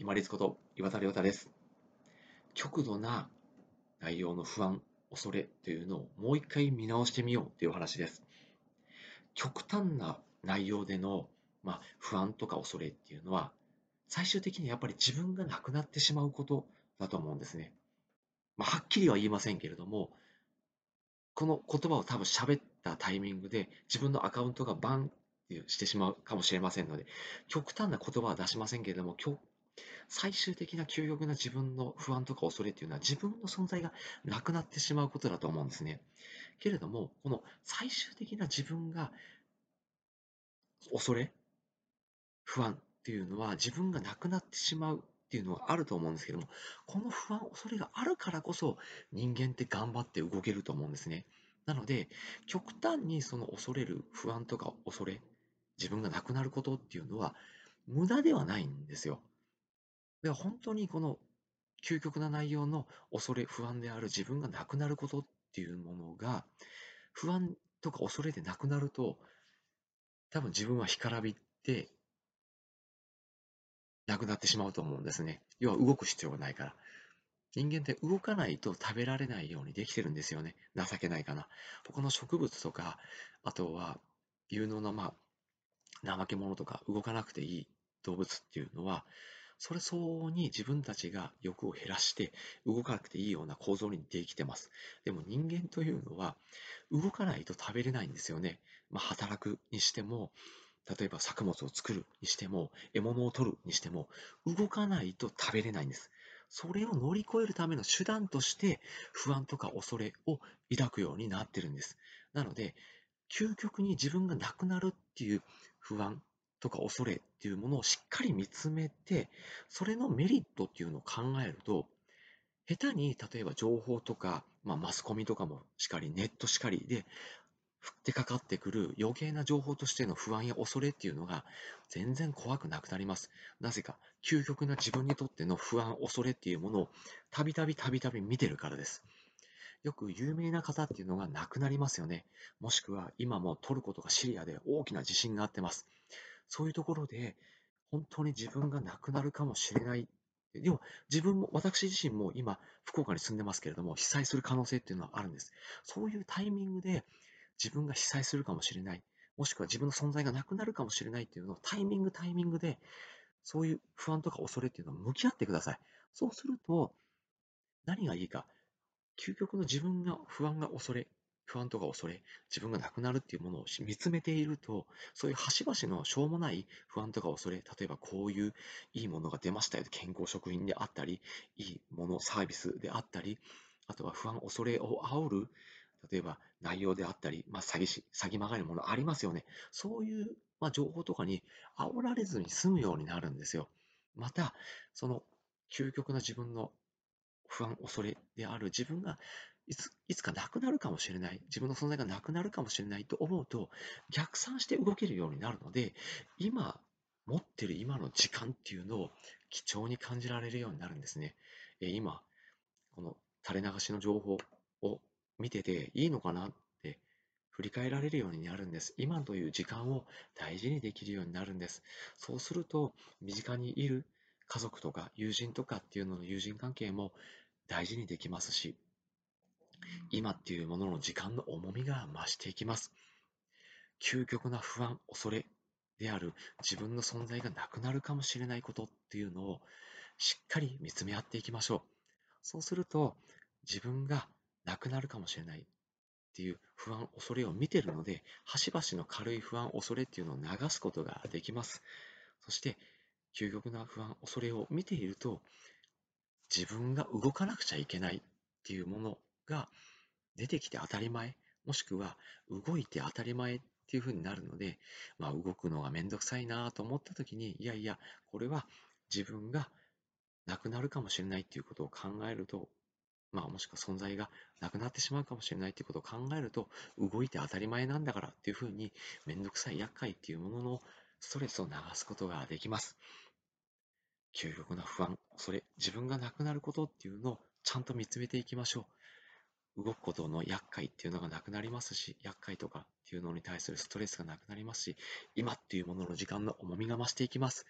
今立こと岩田亮太です。極度な内容の不安、恐れというのをもう一回見直してみようという話です。極端な内容での、まあ、不安とか恐れっていうのは、最終的にやっぱり自分がなくなってしまうことだと思うんですね。まあ、はっきりは言いませんけれども、この言葉を多分喋ったタイミングで自分のアカウントがバンってしてしまうかもしれませんので、極端な言葉は出しませんけれども、最終的な究極な自分の不安とか恐れっていうのは自分の存在がなくなってしまうことだと思うんですね。けれども、この最終的な自分が恐れ、不安っていうのは自分がなくなってしまうっていうのはあると思うんですけども、この不安、恐れがあるからこそ人間って頑張って動けると思うんですね。なので、極端にその恐れる不安とか恐れ、自分がなくなることっていうのは無駄ではないんですよ。では本当にこの究極な内容の恐れ、不安である自分がなくなることっていうものが、不安とか恐れでなくなると、多分自分は干からびってなくなってしまうと思うんですね。要は動く必要がないから。人間って動かないと食べられないようにできてるんですよね。情けないかな。他の植物とか、あとは有能な、まあ、怠け者とか動かなくていい動物っていうのは、それ相応に自分たちが欲を減らして動かなくていいような構造にできてます。でも人間というのは動かないと食べれないんですよね。まあ、働くにしても、例えば作物を作るにしても、獲物を取るにしても、動かないと食べれないんです。それを乗り越えるための手段として不安とか恐れを抱くようになってるんです。なので、究極に自分がなくなるっていう不安とか恐れっていうものをしっかり見つめて、それのメリットっていうのを考えると、下手に例えば情報とか、まあ、マスコミとかもしかり、ネットしかりで、降ってかかってくる余計な情報としての不安や恐れっていうのが全然怖くなくなります。なぜか、究極な自分にとっての不安、恐れっていうものをたびたびたびたび見てるからです。よく有名な方っていうのが亡くなりますよね。もしくは今もトルコとかシリアで大きな地震があってます。そういうところで、本当に自分が亡くなるかもしれない。でも、自分も、私自身も今、福岡に住んでますけれども、被災する可能性っていうのはあるんです。そういうタイミングで、自分が被災するかもしれない。もしくは自分の存在がなくなるかもしれないっていうのを、タイミングタイミングで、そういう不安とか恐れっていうのを向き合ってください。そうすると、何がいいか。究極の自分が不安が恐れ、不安とか恐れ、自分がなくなるっていうものを見つめていると、そういう端々のしょうもない不安とか恐れ、例えばこういういいものが出ましたよ、健康食品であったり、いいもの、サービスであったり、あとは不安、恐れを煽る、例えば内容であったり、まあ、詐欺師、詐欺まがいのものありますよね。そういう、まあ、情報とかに煽られずに済むようになるんですよ。また、その究極な自分の不安、恐れである自分がいついつかなくなるかもしれない、自分の存在がなくなるかもしれないと思うと、逆算して動けるようになるので、今持ってる今の時間っていうのを貴重に感じられるようになるんですね。え今、この垂れ流しの情報を見てていいのかなって振り返られるようになるんです。今という時間を大事にできるようになるんです。そうすると、身近にいる家族とか友人とかっていうのの友人関係も大事にできますし、今っていうものの時間の重みが増していきます。究極な不安、恐れである自分の存在がなくなるかもしれないことっていうのをしっかり見つめ合っていきましょう。そうすると自分がなくなるかもしれないっていう不安、恐れを見てるので、端々の軽い不安、恐れっていうのを流すことができます。そして、究極な不安、恐れを見ていると、自分が動かなくちゃいけないっていうものが出てきて当たり前、もしくは動いて当たり前っていうふうになるので、まあ、動くのがめんどくさいなと思った時に、いやいや、これは自分がなくなるかもしれないっていうことを考えると、まあ、もしくは存在がなくなってしまうかもしれないっていうことを考えると、動いて当たり前なんだからっていうふうに、めんどくさい厄介っていうもののストレスを流すことができます。究極な不安、それ、自分がなくなることっていうのをちゃんと見つめていきましょう。動くことの厄介っていうのがなくなりますし、厄介とかっていうのに対するストレスがなくなりますし、今っていうものの時間の重みが増していきます。